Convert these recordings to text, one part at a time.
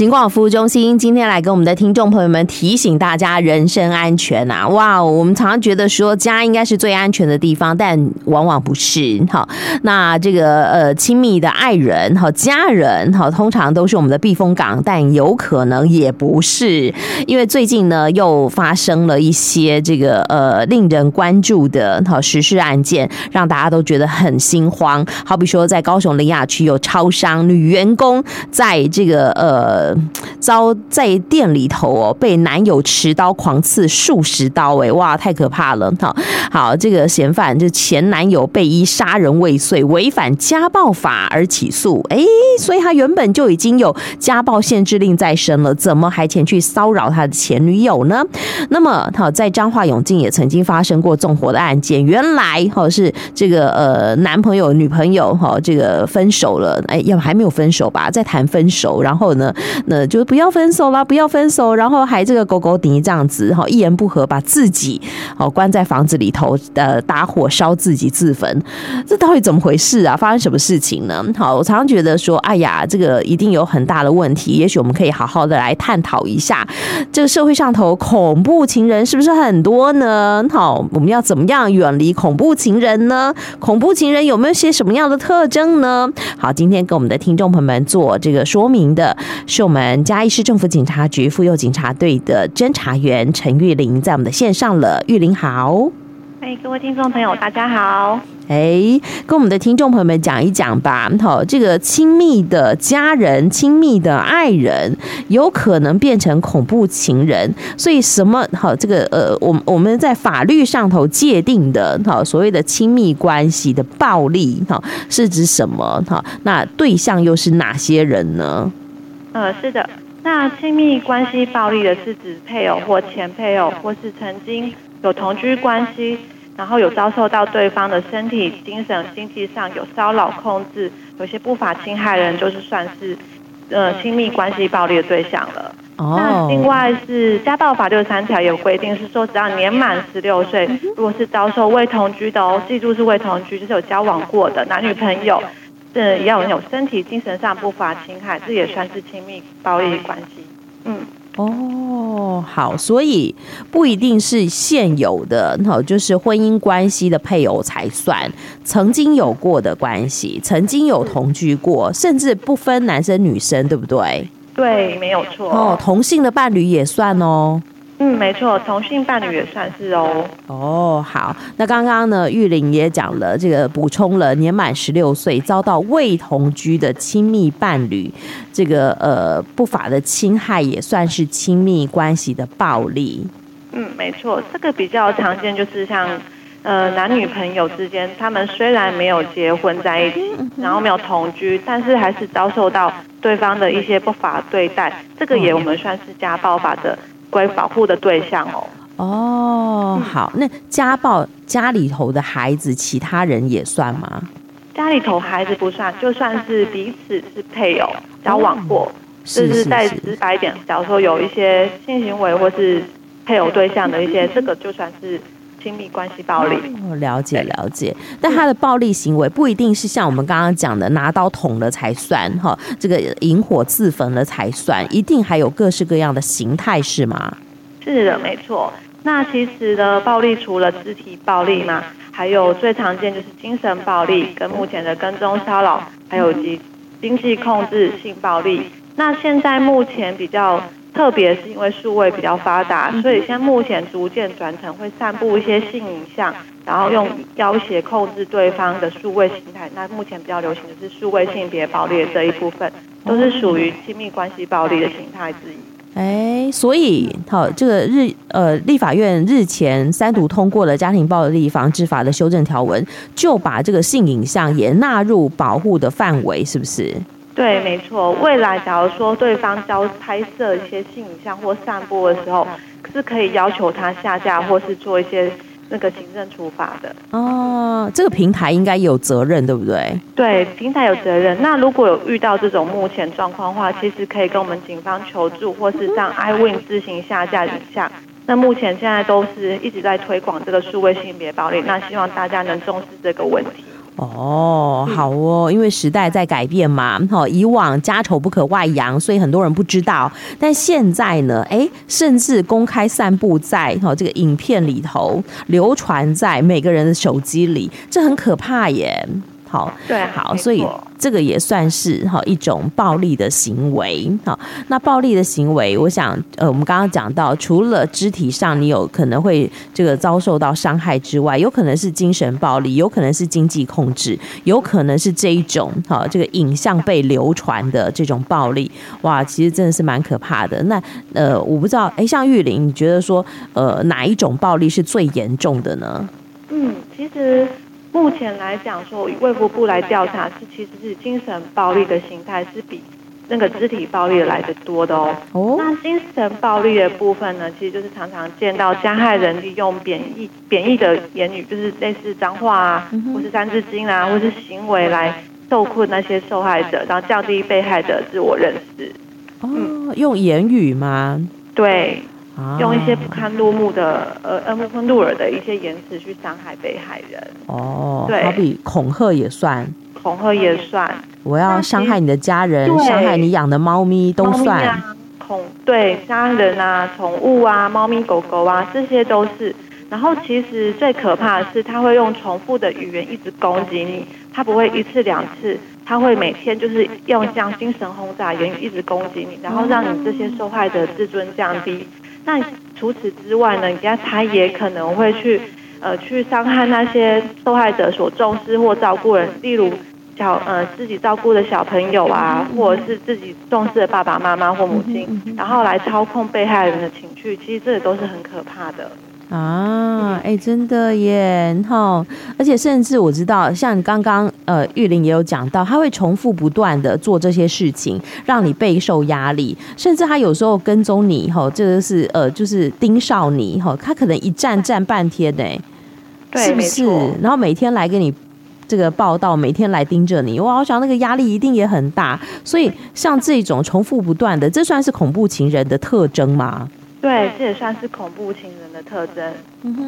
警广服务中心今天来跟我们的听众朋友们提醒大家人身安全呐、啊！哇，我们常常觉得说家应该是最安全的地方，但往往不是。好，那这个呃亲密的爱人、好家人、好通常都是我们的避风港，但有可能也不是，因为最近呢又发生了一些这个呃令人关注的好时事案件，让大家都觉得很心慌。好比说在高雄苓雅区有超商女员工在这个呃。遭在店里头哦，被男友持刀狂刺数十刀，哎，哇，太可怕了！好，好，这个嫌犯就前男友被依杀人未遂、违反家暴法而起诉，哎，所以他原本就已经有家暴限制令在身了，怎么还前去骚扰他的前女友呢？那么，好，在彰化永靖也曾经发生过纵火的案件，原来哈是这个呃男朋友女朋友哈这个分手了，哎，要还没有分手吧，在谈分手，然后呢？那就不要分手了，不要分手，然后还这个勾勾顶这样子哈，一言不合把自己哦关在房子里头，呃，打火烧自己自焚，这到底怎么回事啊？发生什么事情呢？好，我常常觉得说，哎呀，这个一定有很大的问题，也许我们可以好好的来探讨一下，这个社会上头恐怖情人是不是很多呢？好，我们要怎么样远离恐怖情人呢？恐怖情人有没有些什么样的特征呢？好，今天跟我们的听众朋友们做这个说明的。我们嘉义市政府警察局妇幼警察队的侦查员陈玉玲，在我们的线上了。玉玲好，哎，各位听众朋友，大家好。哎，跟我们的听众朋友们讲一讲吧。好，这个亲密的家人、亲密的爱人，有可能变成恐怖情人。所以，什么好？这个呃，我我们在法律上头界定的，好所谓的亲密关系的暴力，好是指什么？好，那对象又是哪些人呢？呃，是的，那亲密关系暴力的是指配偶或前配偶，或是曾经有同居关系，然后有遭受到对方的身体、精神、经济上有骚扰、控制，有些不法侵害人，就是算是呃亲密关系暴力的对象了。哦。那另外是家暴法六十三条有规定，是说只要年满十六岁，如果是遭受未同居的哦，记住是未同居，就是有交往过的男女朋友。这要有身体、精神上不法侵害，这也算是亲密暴力关系。嗯，哦，好，所以不一定是现有的，好，就是婚姻关系的配偶才算，曾经有过的关系，曾经有同居过，甚至不分男生女生，对不对？对，没有错。哦，同性的伴侣也算哦。嗯，没错，同性伴侣也算是哦。哦，好，那刚刚呢，玉玲也讲了这个，补充了年满十六岁遭到未同居的亲密伴侣，这个呃不法的侵害也算是亲密关系的暴力。嗯，没错，这个比较常见，就是像呃男女朋友之间，他们虽然没有结婚在一起，然后没有同居，但是还是遭受到对方的一些不法对待，这个也我们算是家暴法的。归保护的对象哦。哦，好，那家暴家里头的孩子，其他人也算吗？家里头孩子不算，就算是彼此是配偶交往过，就、哦、是再直白一点，假如说有一些性行为或是配偶对象的一些，这个就算是亲密关系暴力。哦，了解了解。但他的暴力行为不一定是像我们刚刚讲的拿刀捅了才算哈，这个引火自焚了才算，一定还有各式各样的形态是吗？是的，没错。那其实呢暴力除了肢体暴力嘛，还有最常见就是精神暴力，跟目前的跟踪骚扰，还有及经济控制性暴力。那现在目前比较特别是因为数位比较发达，所以现在目前逐渐转成会散布一些性影像，然后用要挟控制对方的数位形态。那目前比较流行的是数位性别暴力的这一部分，都是属于亲密关系暴力的形态之一。哎，所以好，这个日呃，立法院日前三读通过了家庭暴力防治法的修正条文，就把这个性影像也纳入保护的范围，是不是？对，没错。未来假如说对方交拍摄一些性影像或散播的时候，是可以要求他下架或是做一些。那个行政处罚的哦，这个平台应该有责任，对不对？对，平台有责任。那如果有遇到这种目前状况的话，其实可以跟我们警方求助，或是让 iWin 自行下架影像。那目前现在都是一直在推广这个数位性别暴力，那希望大家能重视这个问题。哦，好哦，因为时代在改变嘛，哈，以往家丑不可外扬，所以很多人不知道，但现在呢，哎，甚至公开散布在哈这个影片里头，流传在每个人的手机里，这很可怕耶。好，对，好，所以这个也算是哈一种暴力的行为。好，那暴力的行为，我想，呃，我们刚刚讲到，除了肢体上你有可能会这个遭受到伤害之外，有可能是精神暴力，有可能是经济控制，有可能是这一种哈这个影像被流传的这种暴力。哇，其实真的是蛮可怕的。那呃，我不知道，哎，像玉玲，你觉得说，呃，哪一种暴力是最严重的呢？嗯，其实。目前来讲，说以卫福部来调查，是其实是精神暴力的形态是比那个肢体暴力来的多的哦。哦。那精神暴力的部分呢，其实就是常常见到加害人利用贬义、贬义的言语，就是类似脏话啊，或是三字经啊，或是行为来受困那些受害者，然后降低被害者自我认识。哦，用言语吗？对。用一些不堪入目的、呃，呃，不堪入耳的一些言辞去伤害被害人。哦，对，好比恐吓也算，恐吓也算。我要伤害你的家人，伤害你养的猫咪都算。啊、恐对家人啊、宠物啊、猫咪狗狗啊，这些都是。然后其实最可怕的是，他会用重复的语言一直攻击你，他不会一次两次，他会每天就是用像精神轰炸言语一直攻击你，然后让你这些受害者自尊降低。那除此之外呢？人家他也可能会去，呃，去伤害那些受害者所重视或照顾人，例如小呃自己照顾的小朋友啊，或者是自己重视的爸爸妈妈或母亲，然后来操控被害人的情绪，其实这也都是很可怕的。啊，哎、欸，真的耶，哈！而且甚至我知道，像刚刚呃玉玲也有讲到，他会重复不断的做这些事情，让你备受压力，甚至他有时候跟踪你，哈，这个是呃就是盯梢你，哈，他可能一站站半天呢，对，是不是？然后每天来给你这个报道，每天来盯着你，哇，我想那个压力一定也很大。所以像这种重复不断的，这算是恐怖情人的特征吗？对，这也算是恐怖情人的特征。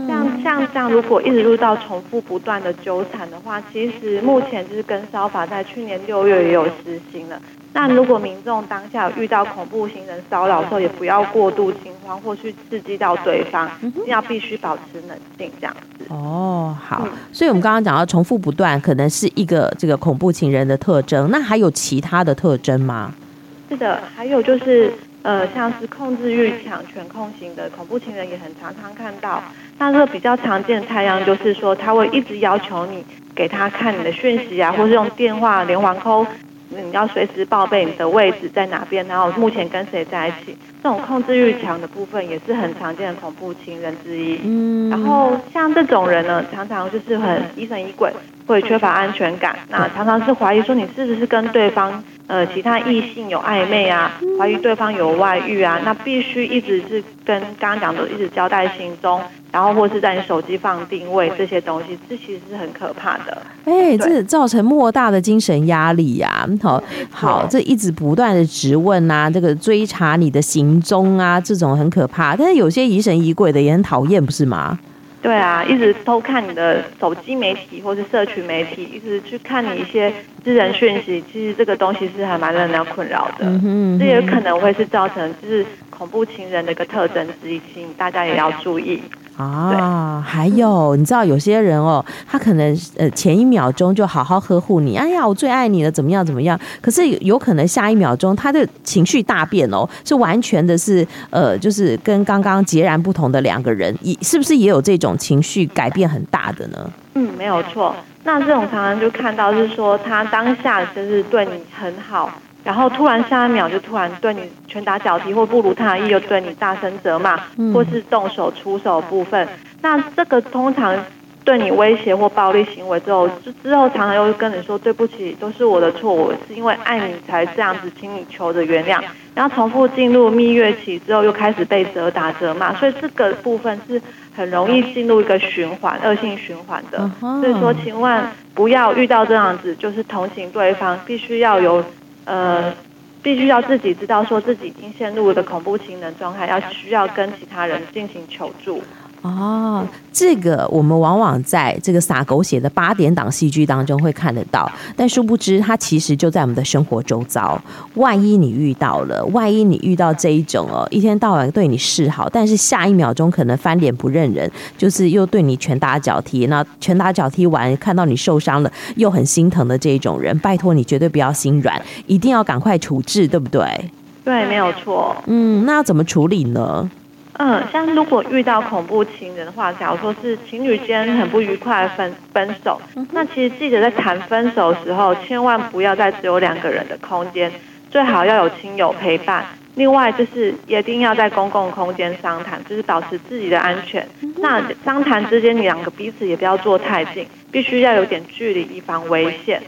像像这样，如果一直遇到重复不断的纠缠的话，其实目前就是跟烧法在去年六月也有实行了。那如果民众当下遇到恐怖情人骚扰的时候，也不要过度惊慌或去刺激到对方，一定要必须保持冷静这样子。哦，好。所以我们刚刚讲到重复不断，可能是一个这个恐怖情人的特征。那还有其他的特征吗？是的，还有就是。呃，像是控制欲强、全控型的恐怖情人也很常常看到。那这个比较常见的太阳就是说，他会一直要求你给他看你的讯息啊，或是用电话连环 call，你要随时报备你的位置在哪边，然后目前跟谁在一起。这种控制欲强的部分也是很常见的恐怖情人之一。嗯。然后像这种人呢，常常就是很疑神疑鬼，会缺乏安全感。那常常是怀疑说你是不是跟对方。呃，其他异性有暧昧啊，怀疑对方有外遇啊，那必须一直是跟刚刚讲的，一直交代行踪，然后或是在你手机放定位这些东西，这其实是很可怕的。哎、欸，这造成莫大的精神压力呀、啊。好，好，这一直不断的质问啊，这个追查你的行踪啊，这种很可怕。但是有些疑神疑鬼的也很讨厌，不是吗？对啊，一直偷看你的手机媒体或是社群媒体，一直去看你一些私人讯息，其实这个东西是还蛮让人困扰的。嗯哼，这也可能会是造成就是恐怖情人的一个特征之一，请大家也要注意。啊，还有，你知道有些人哦，他可能呃前一秒钟就好好呵护你，哎呀，我最爱你了，怎么样怎么样？可是有可能下一秒钟他的情绪大变哦，是完全的是呃，就是跟刚刚截然不同的两个人，也是不是也有这种情绪改变很大的呢？嗯，没有错。那这种常常就看到是说他当下就是对你很好。然后突然下一秒就突然对你拳打脚踢，或不如他意，又对你大声责骂，或是动手出手部分。那这个通常对你威胁或暴力行为之后，之后常常又跟你说对不起，都是我的错，我是因为爱你才这样子，请你求着原谅。然后重复进入蜜月期之后，又开始被责打责骂，所以这个部分是很容易进入一个循环，恶性循环的。所以说，千万不要遇到这样子，就是同情对方，必须要有。呃，必须要自己知道，说自己已经陷入了恐怖情人状态，要需要跟其他人进行求助。哦，这个我们往往在这个洒狗血的八点档戏剧当中会看得到，但殊不知它其实就在我们的生活周遭。万一你遇到了，万一你遇到这一种哦，一天到晚对你示好，但是下一秒钟可能翻脸不认人，就是又对你拳打脚踢，那拳打脚踢完看到你受伤了又很心疼的这一种人，拜托你绝对不要心软，一定要赶快处置，对不对？对，没有错。嗯，那要怎么处理呢？嗯，像如果遇到恐怖情人的话，假如说是情侣间很不愉快分分手，那其实记得在谈分手的时候，千万不要在只有两个人的空间，最好要有亲友陪伴。另外就是一定要在公共空间商谈，就是保持自己的安全。那商谈之间，你两个彼此也不要坐太近，必须要有点距离，以防危险。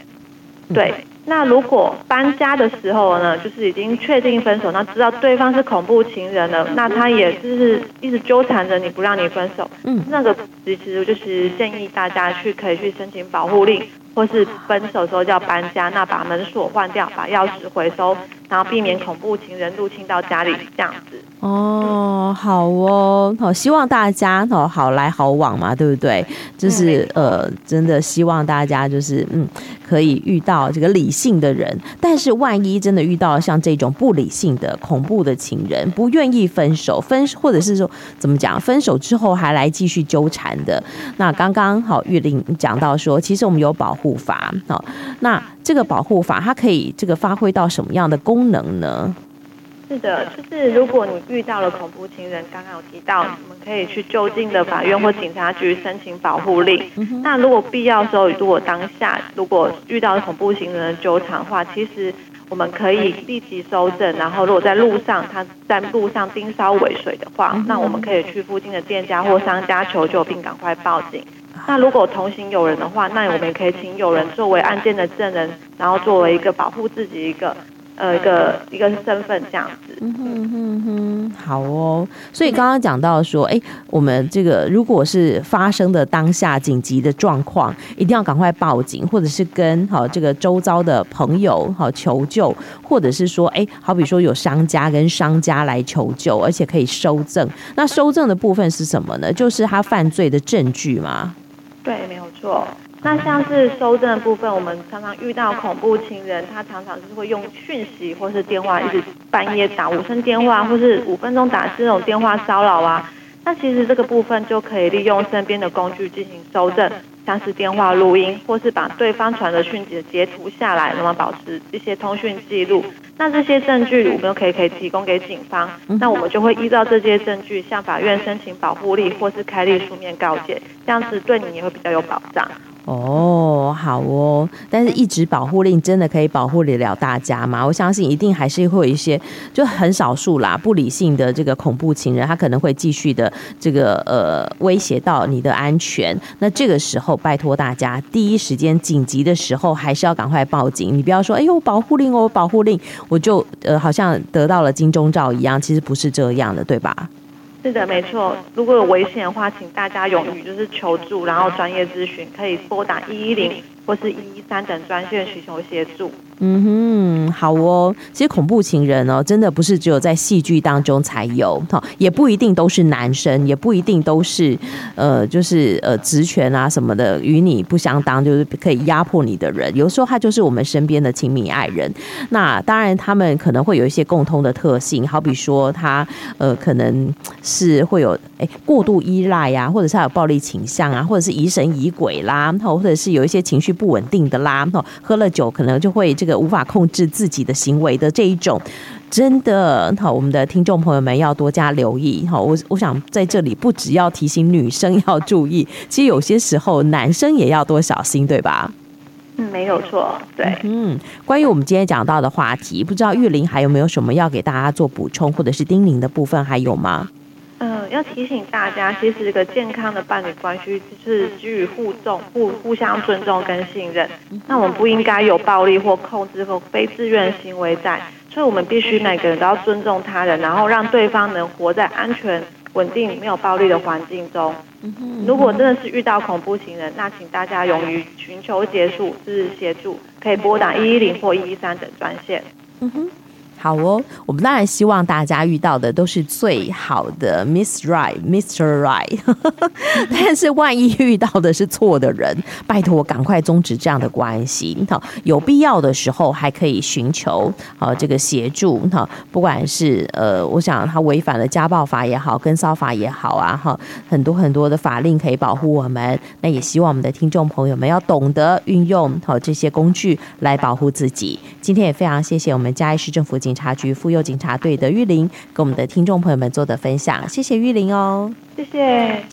对。那如果搬家的时候呢，就是已经确定分手，那知道对方是恐怖情人了，那他也就是一直纠缠着你不让你分手。嗯，那个其实就是建议大家去可以去申请保护令，或是分手时候就要搬家，那把门锁换掉，把钥匙回收，然后避免恐怖情人入侵到家里这样子。哦，好哦，好，希望大家哦好来好往嘛，对不对？就是呃，真的希望大家就是嗯，可以遇到这个理性的人。但是万一真的遇到像这种不理性的恐怖的情人，不愿意分手，分或者是说怎么讲，分手之后还来继续纠缠的，那刚刚好玉玲讲到说，其实我们有保护法，好，那这个保护法它可以这个发挥到什么样的功能呢？是的，就是如果你遇到了恐怖情人，刚刚有提到，我们可以去就近的法院或警察局申请保护令。那如果必要的时候，如果当下如果遇到恐怖情人的纠缠的话，其实我们可以立即搜证。然后如果在路上他在路上盯梢尾随的话，那我们可以去附近的店家或商家求救，并赶快报警。那如果同行有人的话，那我们也可以请有人作为案件的证人，然后作为一个保护自己一个。呃，一个一个身份这样子，嗯哼哼哼，好哦。所以刚刚讲到说，哎，我们这个如果是发生的当下紧急的状况，一定要赶快报警，或者是跟好这个周遭的朋友好求救，或者是说，哎，好比说有商家跟商家来求救，而且可以收证。那收证的部分是什么呢？就是他犯罪的证据吗？对，没有错。那像是收证的部分，我们常常遇到恐怖情人，他常常是会用讯息或是电话，一直半夜打无声电话，或是五分钟打这种电话骚扰啊。那其实这个部分就可以利用身边的工具进行收证，像是电话录音，或是把对方传的讯息截图下来，那么保持一些通讯记录。那这些证据我们又可以可以提供给警方，那我们就会依照这些证据向法院申请保护令，或是开立书面告诫，这样子对你也会比较有保障。哦，好哦，但是一直保护令真的可以保护得了大家吗？我相信一定还是会有一些，就很少数啦，不理性的这个恐怖情人，他可能会继续的这个呃威胁到你的安全。那这个时候，拜托大家，第一时间紧急的时候，还是要赶快报警。你不要说，哎呦，保护令哦，保护令，我就呃好像得到了金钟罩一样，其实不是这样的，对吧？是的，没错。如果有危险的话，请大家勇于就是求助，然后专业咨询，可以拨打一一零或是一一三等专线寻求协助。嗯哼，好哦。其实恐怖情人哦，真的不是只有在戏剧当中才有，哈，也不一定都是男生，也不一定都是，呃，就是呃职权啊什么的与你不相当，就是可以压迫你的人。有时候他就是我们身边的亲密爱人。那当然，他们可能会有一些共通的特性，好比说他呃可能是会有哎过度依赖呀、啊，或者是他有暴力倾向啊，或者是疑神疑鬼啦，或者是有一些情绪不稳定的啦，喝了酒可能就会。这个无法控制自己的行为的这一种，真的好，我们的听众朋友们要多加留意。好，我我想在这里不只要提醒女生要注意，其实有些时候男生也要多小心，对吧？嗯，没有错，对。嗯，关于我们今天讲到的话题，不知道玉玲还有没有什么要给大家做补充或者是叮咛的部分，还有吗？嗯，要提醒大家，其实一个健康的伴侣关系就是基于互重、互互相尊重跟信任。那我们不应该有暴力或控制和非自愿行为在，所以我们必须每个人都要尊重他人，然后让对方能活在安全、稳定、没有暴力的环境中。如果真的是遇到恐怖情人，那请大家勇于寻求结束，就是协助，可以拨打一一零或一一三等专线。嗯哼。好哦，我们当然希望大家遇到的都是最好的 Miss Right、Mr. Right，但是万一遇到的是错的人，拜托赶快终止这样的关系。好，有必要的时候还可以寻求呃这个协助。哈，不管是呃，我想他违反了家暴法也好，跟骚法也好啊，哈，很多很多的法令可以保护我们。那也希望我们的听众朋友们要懂得运用好这些工具来保护自己。今天也非常谢谢我们嘉义市政府警警察局妇幼警察队的玉玲跟我们的听众朋友们做的分享，谢谢玉玲哦，谢谢。